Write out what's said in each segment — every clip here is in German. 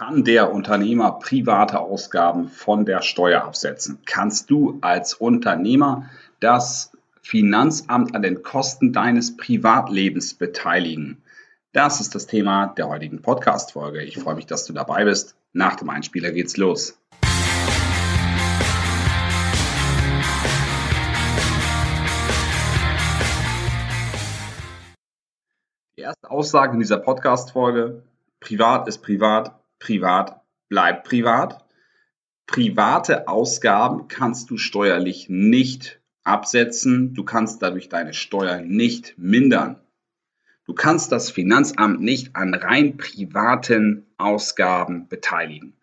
Kann der Unternehmer private Ausgaben von der Steuer absetzen? Kannst du als Unternehmer das Finanzamt an den Kosten deines Privatlebens beteiligen? Das ist das Thema der heutigen Podcast-Folge. Ich freue mich, dass du dabei bist. Nach dem Einspieler geht's los. Die erste Aussage in dieser Podcast-Folge. Privat ist privat, privat bleibt privat. Private Ausgaben kannst du steuerlich nicht absetzen. Du kannst dadurch deine Steuern nicht mindern. Du kannst das Finanzamt nicht an rein privaten Ausgaben beteiligen.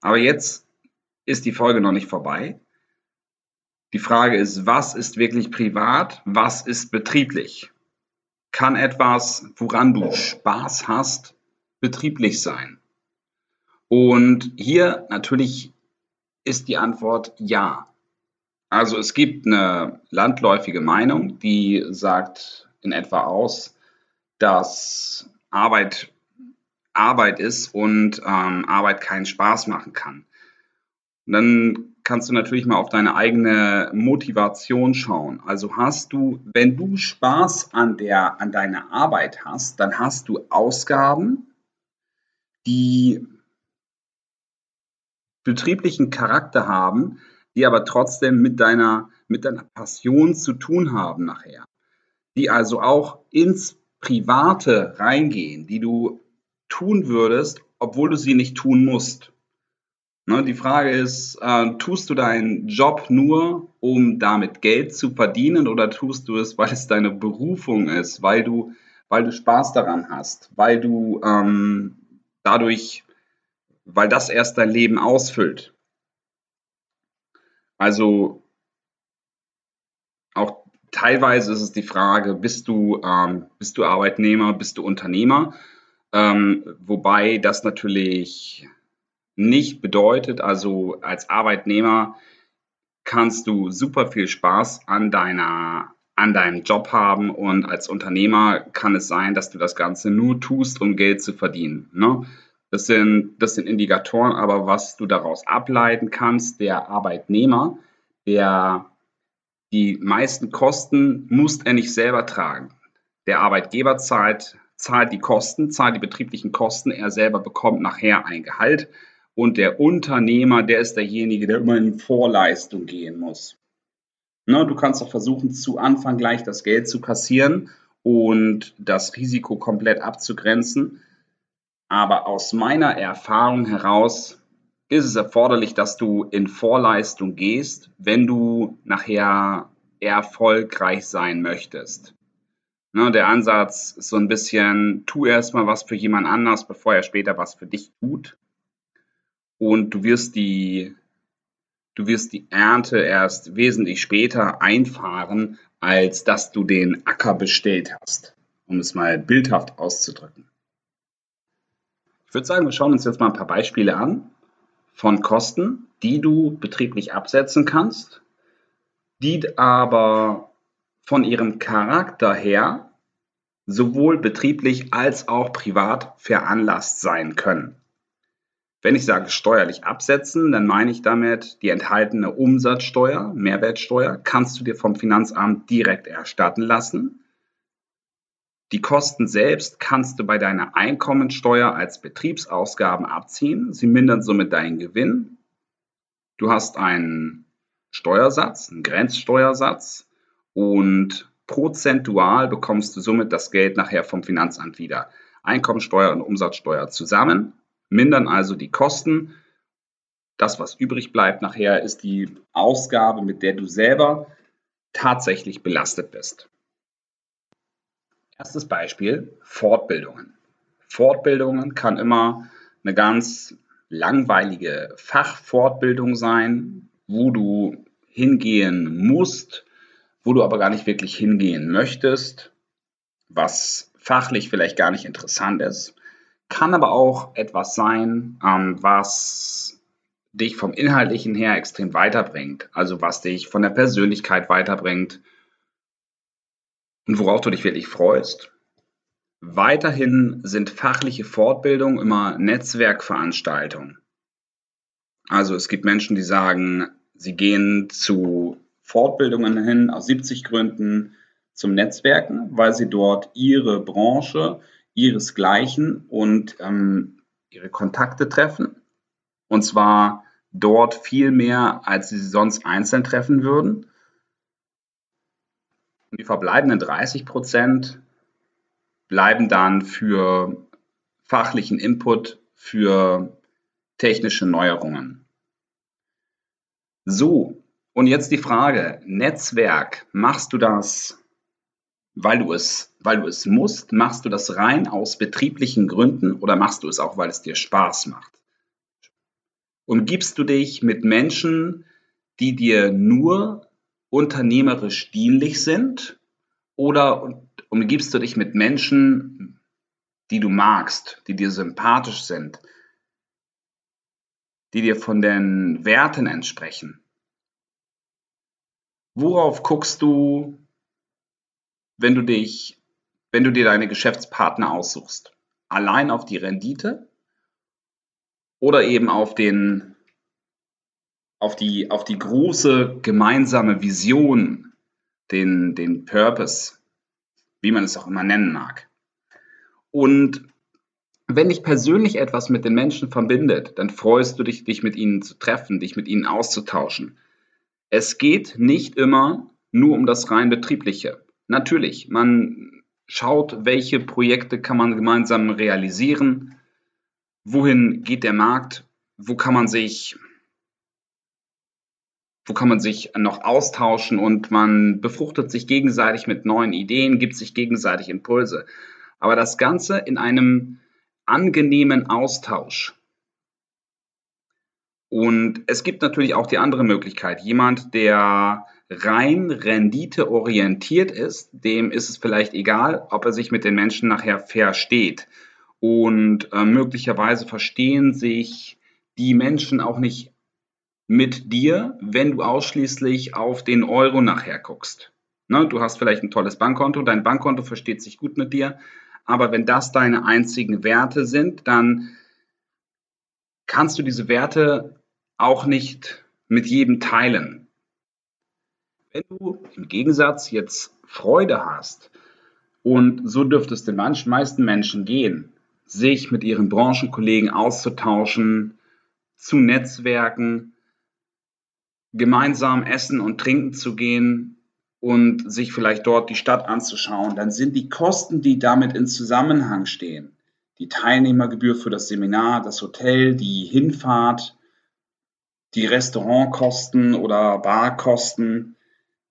Aber jetzt ist die Folge noch nicht vorbei. Die Frage ist, was ist wirklich privat, was ist betrieblich? Kann etwas, woran du Spaß hast, betrieblich sein? Und hier natürlich ist die Antwort ja. Also es gibt eine landläufige Meinung, die sagt in etwa aus, dass Arbeit Arbeit ist und ähm, Arbeit keinen Spaß machen kann. Und dann kannst du natürlich mal auf deine eigene Motivation schauen. Also hast du, wenn du Spaß an der an deiner Arbeit hast, dann hast du Ausgaben, die betrieblichen Charakter haben, die aber trotzdem mit deiner, mit deiner Passion zu tun haben nachher. Die also auch ins Private reingehen, die du tun würdest, obwohl du sie nicht tun musst. Ne, die Frage ist, äh, tust du deinen Job nur, um damit Geld zu verdienen oder tust du es, weil es deine Berufung ist, weil du, weil du Spaß daran hast, weil du ähm, dadurch weil das erst dein Leben ausfüllt. Also auch teilweise ist es die Frage, bist du, ähm, bist du Arbeitnehmer, bist du Unternehmer? Ähm, wobei das natürlich nicht bedeutet, also als Arbeitnehmer kannst du super viel Spaß an deiner an deinem Job haben und als Unternehmer kann es sein, dass du das Ganze nur tust, um Geld zu verdienen. Ne? Das sind, das sind Indikatoren, aber was du daraus ableiten kannst, der Arbeitnehmer, der die meisten Kosten muss er nicht selber tragen. Der Arbeitgeber zahlt, zahlt die Kosten, zahlt die betrieblichen Kosten, er selber bekommt nachher ein Gehalt und der Unternehmer, der ist derjenige, der immer in Vorleistung gehen muss. Ne, du kannst auch versuchen, zu Anfang gleich das Geld zu kassieren und das Risiko komplett abzugrenzen. Aber aus meiner Erfahrung heraus ist es erforderlich, dass du in Vorleistung gehst, wenn du nachher erfolgreich sein möchtest. Ne, der Ansatz ist so ein bisschen, tu erstmal was für jemand anders, bevor er später was für dich tut. Und du wirst die, du wirst die Ernte erst wesentlich später einfahren, als dass du den Acker bestellt hast, um es mal bildhaft auszudrücken. Ich würde sagen, wir schauen uns jetzt mal ein paar Beispiele an von Kosten, die du betrieblich absetzen kannst, die aber von ihrem Charakter her sowohl betrieblich als auch privat veranlasst sein können. Wenn ich sage steuerlich absetzen, dann meine ich damit die enthaltene Umsatzsteuer, Mehrwertsteuer, kannst du dir vom Finanzamt direkt erstatten lassen. Die Kosten selbst kannst du bei deiner Einkommensteuer als Betriebsausgaben abziehen. Sie mindern somit deinen Gewinn. Du hast einen Steuersatz, einen Grenzsteuersatz und prozentual bekommst du somit das Geld nachher vom Finanzamt wieder. Einkommensteuer und Umsatzsteuer zusammen mindern also die Kosten. Das, was übrig bleibt nachher, ist die Ausgabe, mit der du selber tatsächlich belastet bist. Erstes Beispiel, Fortbildungen. Fortbildungen kann immer eine ganz langweilige Fachfortbildung sein, wo du hingehen musst, wo du aber gar nicht wirklich hingehen möchtest, was fachlich vielleicht gar nicht interessant ist. Kann aber auch etwas sein, ähm, was dich vom Inhaltlichen her extrem weiterbringt, also was dich von der Persönlichkeit weiterbringt, und worauf du dich wirklich freust. Weiterhin sind fachliche Fortbildungen immer Netzwerkveranstaltungen. Also es gibt Menschen, die sagen, sie gehen zu Fortbildungen hin aus 70 Gründen zum Netzwerken, weil sie dort ihre Branche, ihresgleichen und ähm, ihre Kontakte treffen. Und zwar dort viel mehr, als sie sonst einzeln treffen würden. Und die verbleibenden 30 Prozent bleiben dann für fachlichen Input, für technische Neuerungen. So, und jetzt die Frage, Netzwerk, machst du das, weil du es, weil du es musst? Machst du das rein aus betrieblichen Gründen oder machst du es auch, weil es dir Spaß macht? Umgibst du dich mit Menschen, die dir nur unternehmerisch dienlich sind oder umgibst du dich mit Menschen, die du magst, die dir sympathisch sind, die dir von den Werten entsprechen? Worauf guckst du, wenn du dich, wenn du dir deine Geschäftspartner aussuchst? Allein auf die Rendite oder eben auf den, auf die, auf die große gemeinsame Vision, den, den Purpose, wie man es auch immer nennen mag. Und wenn dich persönlich etwas mit den Menschen verbindet, dann freust du dich, dich mit ihnen zu treffen, dich mit ihnen auszutauschen. Es geht nicht immer nur um das rein betriebliche. Natürlich, man schaut, welche Projekte kann man gemeinsam realisieren, wohin geht der Markt, wo kann man sich wo kann man sich noch austauschen und man befruchtet sich gegenseitig mit neuen Ideen, gibt sich gegenseitig Impulse. Aber das Ganze in einem angenehmen Austausch. Und es gibt natürlich auch die andere Möglichkeit. Jemand, der rein renditeorientiert ist, dem ist es vielleicht egal, ob er sich mit den Menschen nachher versteht. Und äh, möglicherweise verstehen sich die Menschen auch nicht mit dir, wenn du ausschließlich auf den Euro nachher guckst. Ne, du hast vielleicht ein tolles Bankkonto, dein Bankkonto versteht sich gut mit dir, aber wenn das deine einzigen Werte sind, dann kannst du diese Werte auch nicht mit jedem teilen. Wenn du im Gegensatz jetzt Freude hast, und so dürfte es den meisten Menschen gehen, sich mit ihren Branchenkollegen auszutauschen, zu Netzwerken, gemeinsam essen und trinken zu gehen und sich vielleicht dort die Stadt anzuschauen, dann sind die Kosten, die damit in Zusammenhang stehen, die Teilnehmergebühr für das Seminar, das Hotel, die Hinfahrt, die Restaurantkosten oder Barkosten,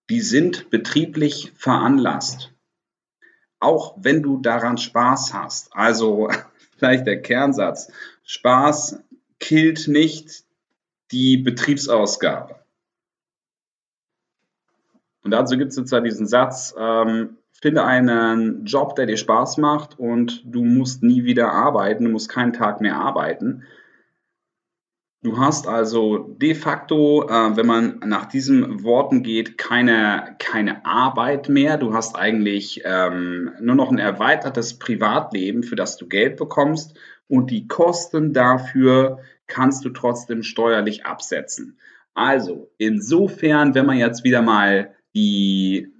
die sind betrieblich veranlasst. Auch wenn du daran Spaß hast. Also vielleicht der Kernsatz. Spaß killt nicht die Betriebsausgabe. Und dazu gibt es jetzt ja diesen Satz, ähm, finde einen Job, der dir Spaß macht und du musst nie wieder arbeiten, du musst keinen Tag mehr arbeiten. Du hast also de facto, äh, wenn man nach diesen Worten geht, keine, keine Arbeit mehr. Du hast eigentlich ähm, nur noch ein erweitertes Privatleben, für das du Geld bekommst und die Kosten dafür kannst du trotzdem steuerlich absetzen. Also insofern, wenn man jetzt wieder mal die,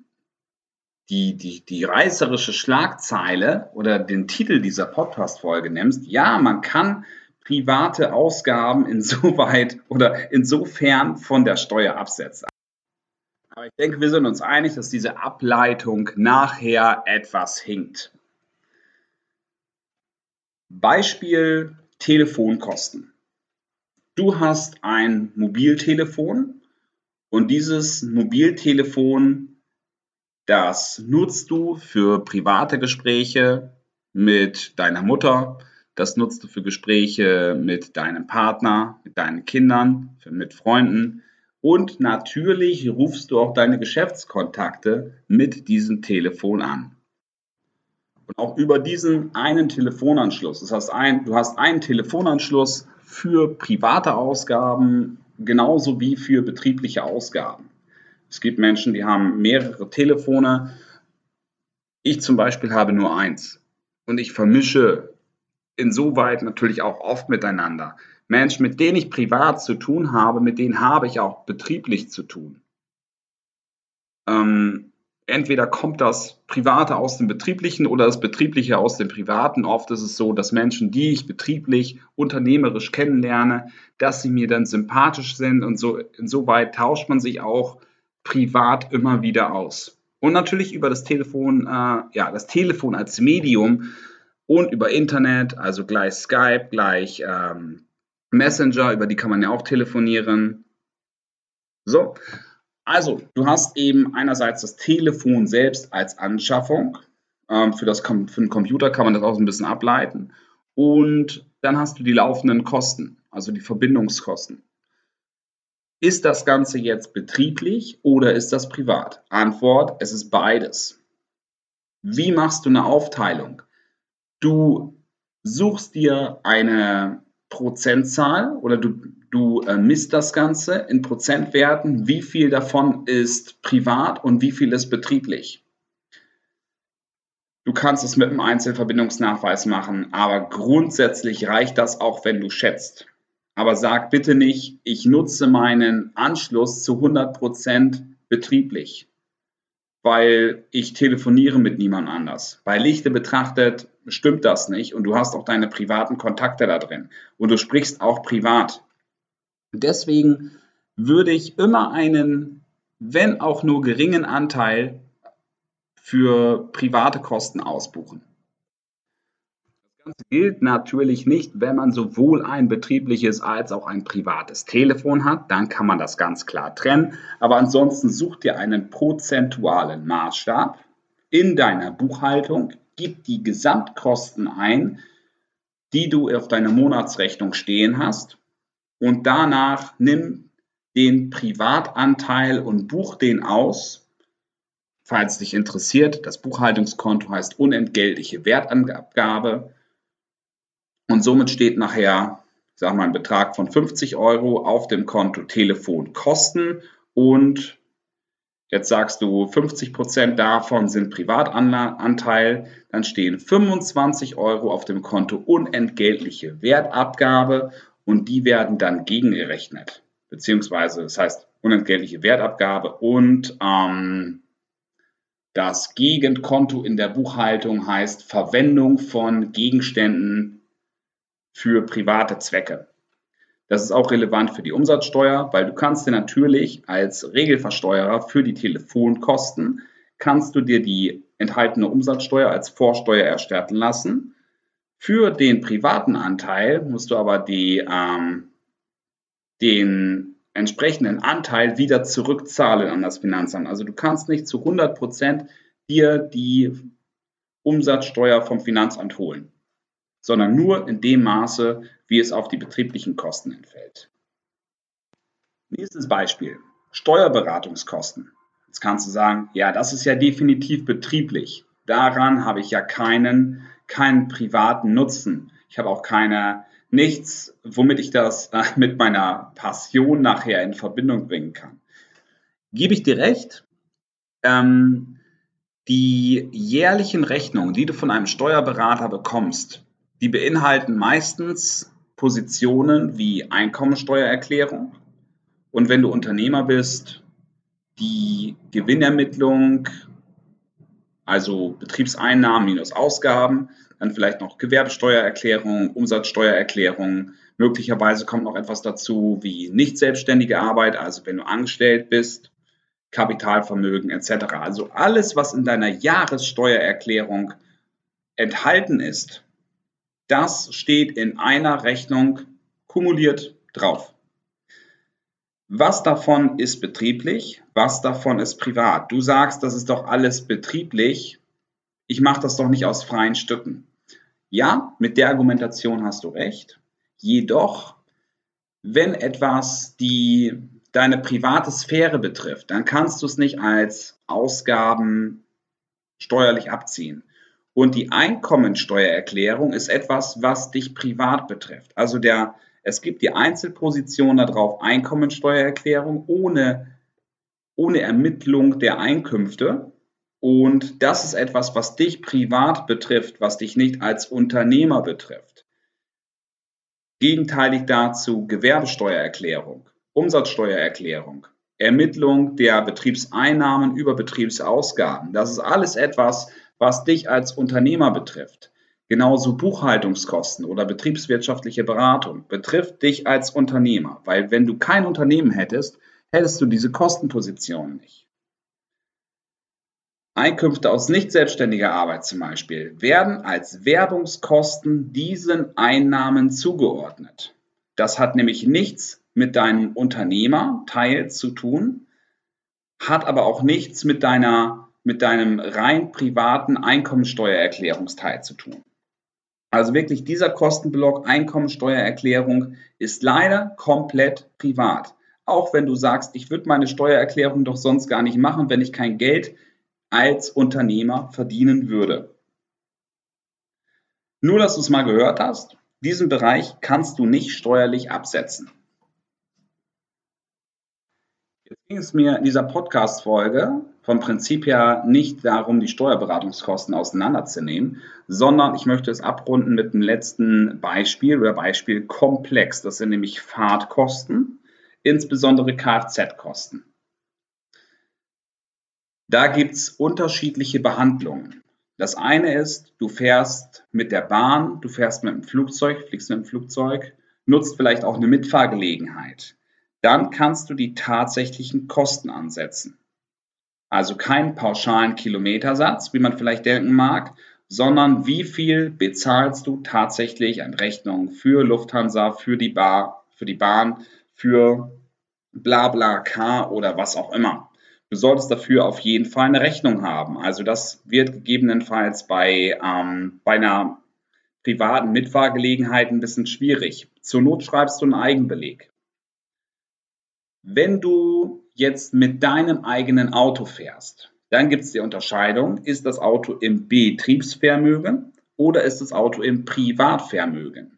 die, die, die reißerische Schlagzeile oder den Titel dieser Podcast-Folge nimmst, ja, man kann private Ausgaben insoweit oder insofern von der Steuer absetzen. Aber ich denke, wir sind uns einig, dass diese Ableitung nachher etwas hinkt. Beispiel Telefonkosten. Du hast ein Mobiltelefon und dieses Mobiltelefon, das nutzt du für private Gespräche mit deiner Mutter, das nutzt du für Gespräche mit deinem Partner, mit deinen Kindern, mit Freunden und natürlich rufst du auch deine Geschäftskontakte mit diesem Telefon an. Und auch über diesen einen Telefonanschluss. Das heißt, ein, du hast einen Telefonanschluss für private Ausgaben, genauso wie für betriebliche Ausgaben. Es gibt Menschen, die haben mehrere Telefone. Ich zum Beispiel habe nur eins. und ich vermische insoweit natürlich auch oft miteinander. Menschen, mit denen ich privat zu tun habe, mit denen habe ich auch betrieblich zu tun. Ähm, entweder kommt das Private aus dem Betrieblichen oder das Betriebliche aus dem Privaten. Oft ist es so, dass Menschen, die ich betrieblich, unternehmerisch kennenlerne, dass sie mir dann sympathisch sind und so insoweit tauscht man sich auch privat immer wieder aus. Und natürlich über das Telefon, äh, ja, das Telefon als Medium und über Internet, also gleich Skype, gleich ähm, Messenger, über die kann man ja auch telefonieren. So, also, du hast eben einerseits das Telefon selbst als Anschaffung. Ähm, für, das, für den Computer kann man das auch so ein bisschen ableiten. Und dann hast du die laufenden Kosten, also die Verbindungskosten. Ist das Ganze jetzt betrieblich oder ist das privat? Antwort, es ist beides. Wie machst du eine Aufteilung? Du suchst dir eine Prozentzahl oder du, du äh, misst das Ganze in Prozentwerten, wie viel davon ist privat und wie viel ist betrieblich. Du kannst es mit einem Einzelverbindungsnachweis machen, aber grundsätzlich reicht das auch, wenn du schätzt. Aber sag bitte nicht, ich nutze meinen Anschluss zu 100% betrieblich, weil ich telefoniere mit niemand anders. Bei Lichte betrachtet stimmt das nicht und du hast auch deine privaten Kontakte da drin und du sprichst auch privat. Deswegen würde ich immer einen, wenn auch nur geringen Anteil für private Kosten ausbuchen. Das Ganze gilt natürlich nicht, wenn man sowohl ein betriebliches als auch ein privates Telefon hat, dann kann man das ganz klar trennen. Aber ansonsten such dir einen prozentualen Maßstab in deiner Buchhaltung, gib die Gesamtkosten ein, die du auf deiner Monatsrechnung stehen hast und danach nimm den Privatanteil und buch den aus. Falls dich interessiert, das Buchhaltungskonto heißt unentgeltliche Wertabgabe. Und somit steht nachher, sag mal, ein Betrag von 50 Euro auf dem Konto Telefonkosten. Und Jetzt sagst du, 50 Prozent davon sind Privatanteil, dann stehen 25 Euro auf dem Konto unentgeltliche Wertabgabe und die werden dann gegengerechnet. Beziehungsweise, das heißt unentgeltliche Wertabgabe und ähm, das Gegenkonto in der Buchhaltung heißt Verwendung von Gegenständen für private Zwecke. Das ist auch relevant für die Umsatzsteuer, weil du kannst dir natürlich als Regelversteuerer für die Telefonkosten, kannst du dir die enthaltene Umsatzsteuer als Vorsteuer erstatten lassen. Für den privaten Anteil musst du aber die, ähm, den entsprechenden Anteil wieder zurückzahlen an das Finanzamt. Also du kannst nicht zu 100 Prozent dir die Umsatzsteuer vom Finanzamt holen sondern nur in dem Maße, wie es auf die betrieblichen Kosten entfällt. Nächstes Beispiel. Steuerberatungskosten. Jetzt kannst du sagen, ja, das ist ja definitiv betrieblich. Daran habe ich ja keinen, keinen privaten Nutzen. Ich habe auch keine, nichts, womit ich das äh, mit meiner Passion nachher in Verbindung bringen kann. Gebe ich dir recht? Ähm, die jährlichen Rechnungen, die du von einem Steuerberater bekommst, die beinhalten meistens Positionen wie Einkommensteuererklärung und wenn du Unternehmer bist, die Gewinnermittlung, also Betriebseinnahmen minus Ausgaben, dann vielleicht noch Gewerbesteuererklärung, Umsatzsteuererklärung. Möglicherweise kommt noch etwas dazu wie nicht selbstständige Arbeit, also wenn du angestellt bist, Kapitalvermögen etc. Also alles, was in deiner Jahressteuererklärung enthalten ist, das steht in einer Rechnung kumuliert drauf. Was davon ist betrieblich, was davon ist privat? Du sagst, das ist doch alles betrieblich. Ich mache das doch nicht aus freien Stücken. Ja, mit der Argumentation hast du recht. Jedoch, wenn etwas die deine private Sphäre betrifft, dann kannst du es nicht als Ausgaben steuerlich abziehen. Und die Einkommensteuererklärung ist etwas, was dich privat betrifft. Also der, es gibt die Einzelposition darauf, Einkommensteuererklärung ohne, ohne Ermittlung der Einkünfte. Und das ist etwas, was dich privat betrifft, was dich nicht als Unternehmer betrifft. Gegenteilig dazu Gewerbesteuererklärung, Umsatzsteuererklärung, Ermittlung der Betriebseinnahmen über Betriebsausgaben. Das ist alles etwas, was dich als Unternehmer betrifft. Genauso Buchhaltungskosten oder betriebswirtschaftliche Beratung betrifft dich als Unternehmer, weil wenn du kein Unternehmen hättest, hättest du diese Kostenposition nicht. Einkünfte aus nicht selbstständiger Arbeit zum Beispiel werden als Werbungskosten diesen Einnahmen zugeordnet. Das hat nämlich nichts mit deinem Unternehmerteil zu tun, hat aber auch nichts mit deiner mit deinem rein privaten Einkommensteuererklärungsteil zu tun. Also wirklich dieser Kostenblock Einkommensteuererklärung ist leider komplett privat. Auch wenn du sagst, ich würde meine Steuererklärung doch sonst gar nicht machen, wenn ich kein Geld als Unternehmer verdienen würde. Nur, dass du es mal gehört hast, diesen Bereich kannst du nicht steuerlich absetzen. Jetzt ging es mir in dieser Podcast-Folge vom Prinzip her nicht darum, die Steuerberatungskosten auseinanderzunehmen, sondern ich möchte es abrunden mit dem letzten Beispiel oder Beispiel komplex. Das sind nämlich Fahrtkosten, insbesondere Kfz-Kosten. Da gibt es unterschiedliche Behandlungen. Das eine ist, du fährst mit der Bahn, du fährst mit dem Flugzeug, fliegst mit dem Flugzeug, nutzt vielleicht auch eine Mitfahrgelegenheit. Dann kannst du die tatsächlichen Kosten ansetzen. Also keinen pauschalen Kilometersatz, wie man vielleicht denken mag, sondern wie viel bezahlst du tatsächlich an Rechnungen für Lufthansa, für die Bar, für die Bahn, für BlaBlaCar oder was auch immer. Du solltest dafür auf jeden Fall eine Rechnung haben. Also das wird gegebenenfalls bei, ähm, bei einer privaten Mitfahrgelegenheit ein bisschen schwierig. Zur Not schreibst du einen Eigenbeleg. Wenn du jetzt mit deinem eigenen Auto fährst, dann gibt es die Unterscheidung, ist das Auto im Betriebsvermögen oder ist das Auto im Privatvermögen?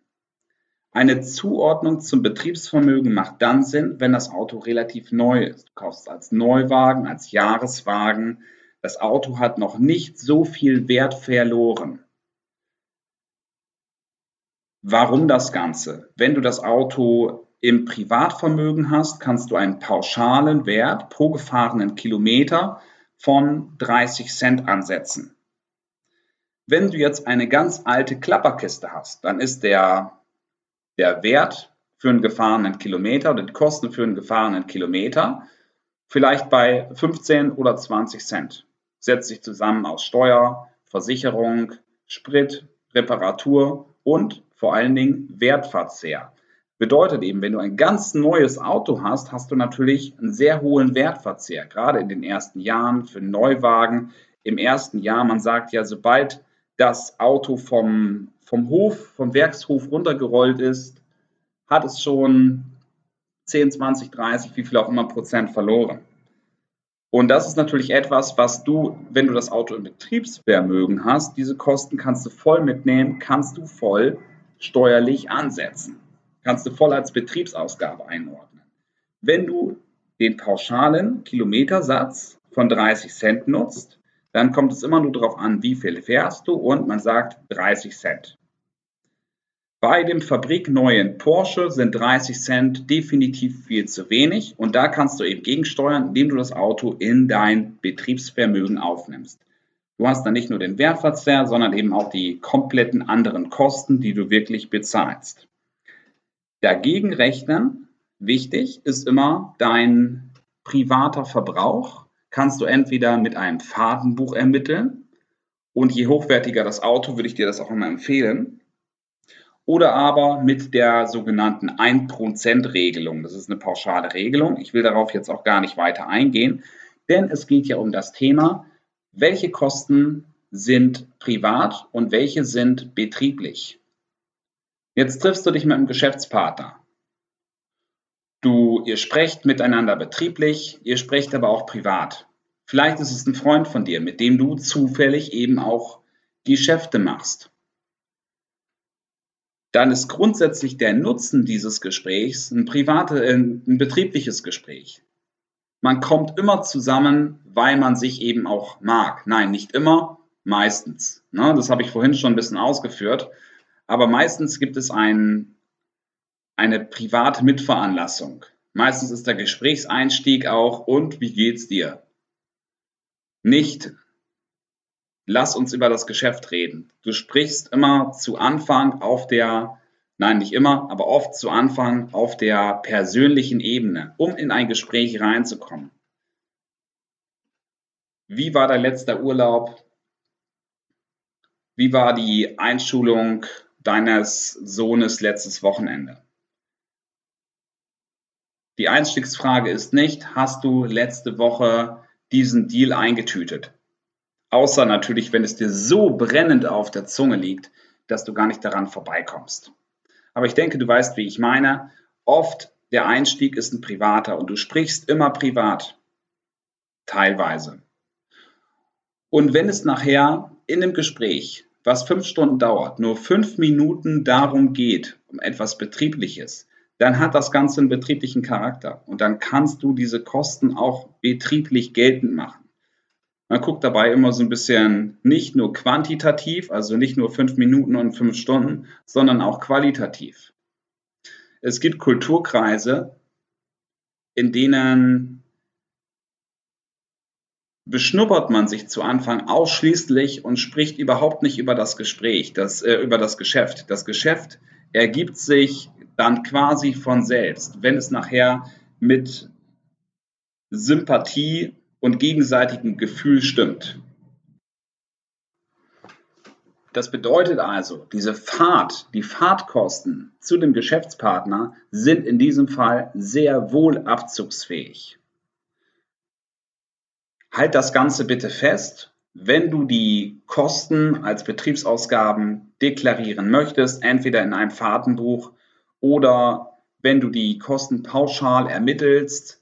Eine Zuordnung zum Betriebsvermögen macht dann Sinn, wenn das Auto relativ neu ist. Du kaufst es als Neuwagen, als Jahreswagen. Das Auto hat noch nicht so viel Wert verloren. Warum das Ganze? Wenn du das Auto im Privatvermögen hast, kannst du einen pauschalen Wert pro gefahrenen Kilometer von 30 Cent ansetzen. Wenn du jetzt eine ganz alte Klapperkiste hast, dann ist der, der Wert für einen gefahrenen Kilometer oder die Kosten für einen gefahrenen Kilometer vielleicht bei 15 oder 20 Cent. Setzt sich zusammen aus Steuer, Versicherung, Sprit, Reparatur und vor allen Dingen Wertverzehr. Bedeutet eben, wenn du ein ganz neues Auto hast, hast du natürlich einen sehr hohen Wertverzehr, gerade in den ersten Jahren für Neuwagen. Im ersten Jahr, man sagt ja, sobald das Auto vom, vom Hof, vom Werkshof runtergerollt ist, hat es schon 10, 20, 30, wie viel auch immer Prozent verloren. Und das ist natürlich etwas, was du, wenn du das Auto im Betriebsvermögen hast, diese Kosten kannst du voll mitnehmen, kannst du voll steuerlich ansetzen kannst du voll als Betriebsausgabe einordnen. Wenn du den pauschalen Kilometersatz von 30 Cent nutzt, dann kommt es immer nur darauf an, wie viel fährst du und man sagt 30 Cent. Bei dem fabrikneuen Porsche sind 30 Cent definitiv viel zu wenig und da kannst du eben gegensteuern, indem du das Auto in dein Betriebsvermögen aufnimmst. Du hast dann nicht nur den Wertverzehr, sondern eben auch die kompletten anderen Kosten, die du wirklich bezahlst. Dagegen rechnen, wichtig ist immer dein privater Verbrauch. Kannst du entweder mit einem Fahrtenbuch ermitteln und je hochwertiger das Auto, würde ich dir das auch immer empfehlen. Oder aber mit der sogenannten 1%-Regelung. Das ist eine pauschale Regelung. Ich will darauf jetzt auch gar nicht weiter eingehen, denn es geht ja um das Thema, welche Kosten sind privat und welche sind betrieblich. Jetzt triffst du dich mit einem Geschäftspartner. Du, ihr sprecht miteinander betrieblich, ihr sprecht aber auch privat. Vielleicht ist es ein Freund von dir, mit dem du zufällig eben auch Geschäfte machst. Dann ist grundsätzlich der Nutzen dieses Gesprächs ein, private, ein betriebliches Gespräch. Man kommt immer zusammen, weil man sich eben auch mag. Nein, nicht immer, meistens. Ne? Das habe ich vorhin schon ein bisschen ausgeführt. Aber meistens gibt es ein, eine private Mitveranlassung. Meistens ist der Gesprächseinstieg auch, und wie geht's dir? Nicht, lass uns über das Geschäft reden. Du sprichst immer zu Anfang auf der, nein, nicht immer, aber oft zu Anfang auf der persönlichen Ebene, um in ein Gespräch reinzukommen. Wie war dein letzter Urlaub? Wie war die Einschulung deines Sohnes letztes Wochenende? Die Einstiegsfrage ist nicht, hast du letzte Woche diesen Deal eingetütet? Außer natürlich, wenn es dir so brennend auf der Zunge liegt, dass du gar nicht daran vorbeikommst. Aber ich denke, du weißt, wie ich meine. Oft der Einstieg ist ein privater und du sprichst immer privat. Teilweise. Und wenn es nachher in dem Gespräch, was fünf Stunden dauert, nur fünf Minuten darum geht, um etwas Betriebliches, dann hat das Ganze einen betrieblichen Charakter und dann kannst du diese Kosten auch betrieblich geltend machen. Man guckt dabei immer so ein bisschen nicht nur quantitativ, also nicht nur fünf Minuten und fünf Stunden, sondern auch qualitativ. Es gibt Kulturkreise, in denen beschnuppert man sich zu Anfang ausschließlich und spricht überhaupt nicht über das Gespräch, das, äh, über das Geschäft. Das Geschäft ergibt sich dann quasi von selbst, wenn es nachher mit Sympathie und gegenseitigem Gefühl stimmt. Das bedeutet also, diese Fahrt, die Fahrtkosten zu dem Geschäftspartner sind in diesem Fall sehr wohl abzugsfähig. Halt das Ganze bitte fest, wenn du die Kosten als Betriebsausgaben deklarieren möchtest, entweder in einem Fahrtenbuch oder wenn du die Kosten pauschal ermittelst,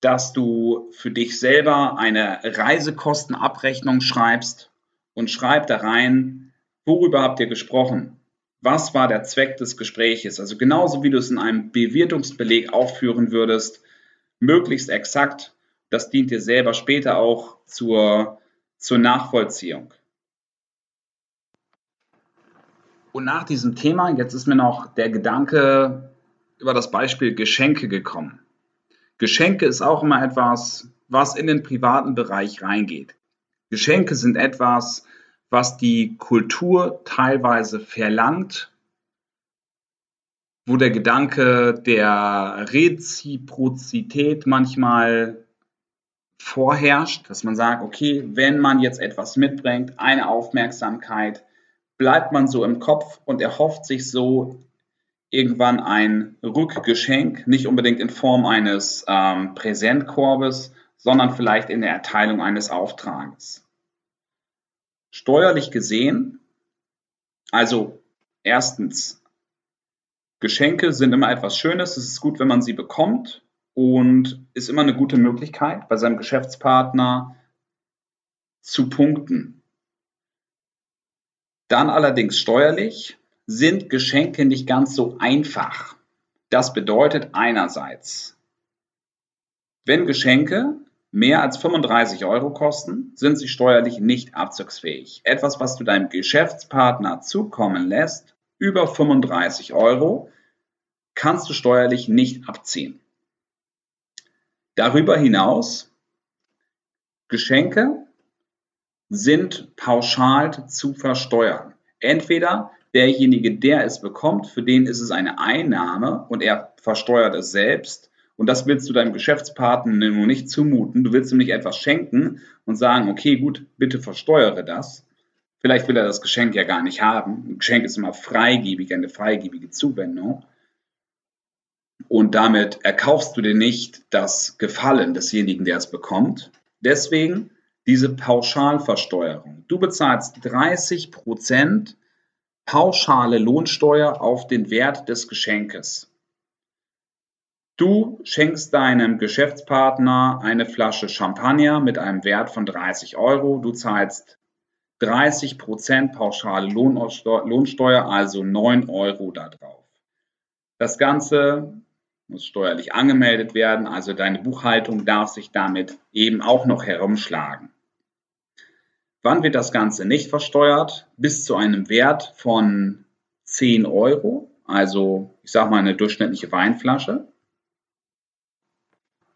dass du für dich selber eine Reisekostenabrechnung schreibst und schreib da rein, worüber habt ihr gesprochen? Was war der Zweck des Gespräches? Also genauso wie du es in einem Bewertungsbeleg aufführen würdest, möglichst exakt. Das dient dir selber später auch zur, zur Nachvollziehung. Und nach diesem Thema, jetzt ist mir noch der Gedanke über das Beispiel Geschenke gekommen. Geschenke ist auch immer etwas, was in den privaten Bereich reingeht. Geschenke sind etwas, was die Kultur teilweise verlangt, wo der Gedanke der Reziprozität manchmal vorherrscht, dass man sagt, okay, wenn man jetzt etwas mitbringt, eine Aufmerksamkeit, bleibt man so im Kopf und erhofft sich so irgendwann ein Rückgeschenk, nicht unbedingt in Form eines ähm, Präsentkorbes, sondern vielleicht in der Erteilung eines Auftrages. Steuerlich gesehen, also erstens, Geschenke sind immer etwas Schönes, es ist gut, wenn man sie bekommt und ist immer eine gute Möglichkeit, bei seinem Geschäftspartner zu punkten. Dann allerdings steuerlich sind Geschenke nicht ganz so einfach. Das bedeutet einerseits, wenn Geschenke mehr als 35 Euro kosten, sind sie steuerlich nicht abzugsfähig. Etwas, was du deinem Geschäftspartner zukommen lässt, über 35 Euro, kannst du steuerlich nicht abziehen. Darüber hinaus, Geschenke sind pauschal zu versteuern. Entweder derjenige, der es bekommt, für den ist es eine Einnahme und er versteuert es selbst. Und das willst du deinem Geschäftspartner nur nicht zumuten. Du willst ihm nicht etwas schenken und sagen, okay, gut, bitte versteuere das. Vielleicht will er das Geschenk ja gar nicht haben. Ein Geschenk ist immer freigebig, eine freigebige Zuwendung. Und damit erkaufst du dir nicht das Gefallen desjenigen, der es bekommt. Deswegen diese Pauschalversteuerung. Du bezahlst 30 Prozent pauschale Lohnsteuer auf den Wert des Geschenkes. Du schenkst deinem Geschäftspartner eine Flasche Champagner mit einem Wert von 30 Euro. Du zahlst 30 Prozent pauschale Lohnsteuer, also 9 Euro darauf. Das Ganze muss steuerlich angemeldet werden, also deine Buchhaltung darf sich damit eben auch noch herumschlagen. Wann wird das Ganze nicht versteuert? Bis zu einem Wert von 10 Euro, also ich sage mal eine durchschnittliche Weinflasche.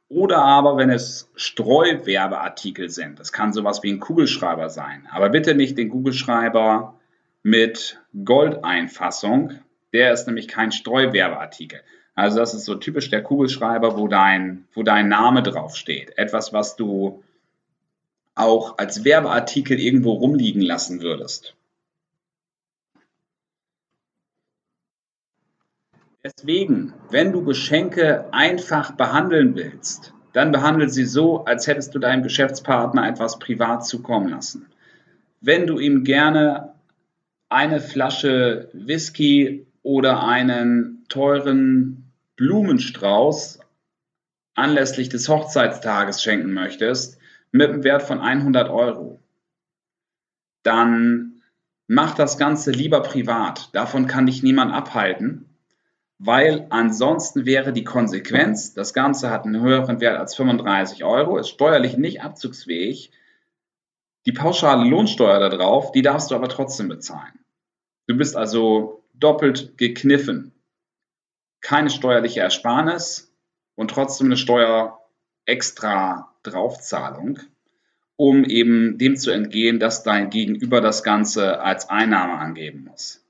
Oder aber, wenn es Streuwerbeartikel sind, das kann sowas wie ein Kugelschreiber sein, aber bitte nicht den Kugelschreiber mit Goldeinfassung, der ist nämlich kein Streuwerbeartikel. Also das ist so typisch der Kugelschreiber, wo dein, wo dein Name draufsteht. Etwas, was du auch als Werbeartikel irgendwo rumliegen lassen würdest. Deswegen, wenn du Geschenke einfach behandeln willst, dann behandle sie so, als hättest du deinem Geschäftspartner etwas privat zukommen lassen. Wenn du ihm gerne eine Flasche Whisky oder einen teuren Blumenstrauß anlässlich des Hochzeitstages schenken möchtest, mit einem Wert von 100 Euro, dann mach das Ganze lieber privat. Davon kann dich niemand abhalten weil ansonsten wäre die Konsequenz, das Ganze hat einen höheren Wert als 35 Euro, ist steuerlich nicht abzugsfähig. Die pauschale Lohnsteuer darauf, die darfst du aber trotzdem bezahlen. Du bist also doppelt gekniffen. Keine steuerliche Ersparnis und trotzdem eine Steuer extra Draufzahlung, um eben dem zu entgehen, dass dein Gegenüber das Ganze als Einnahme angeben muss.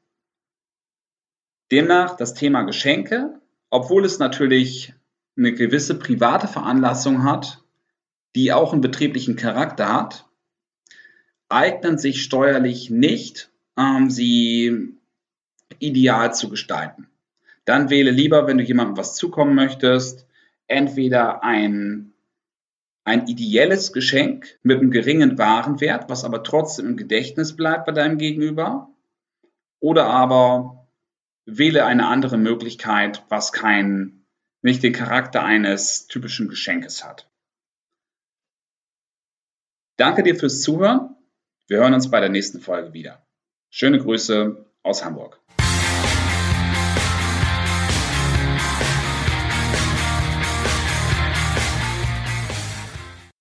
Demnach das Thema Geschenke, obwohl es natürlich eine gewisse private Veranlassung hat, die auch einen betrieblichen Charakter hat, eignen sich steuerlich nicht, ähm, sie ideal zu gestalten. Dann wähle lieber, wenn du jemandem was zukommen möchtest, entweder ein, ein ideelles Geschenk mit einem geringen Warenwert, was aber trotzdem im Gedächtnis bleibt bei deinem Gegenüber, oder aber wähle eine andere Möglichkeit, was kein, nicht den Charakter eines typischen Geschenkes hat. Danke dir fürs Zuhören. Wir hören uns bei der nächsten Folge wieder. Schöne Grüße aus Hamburg.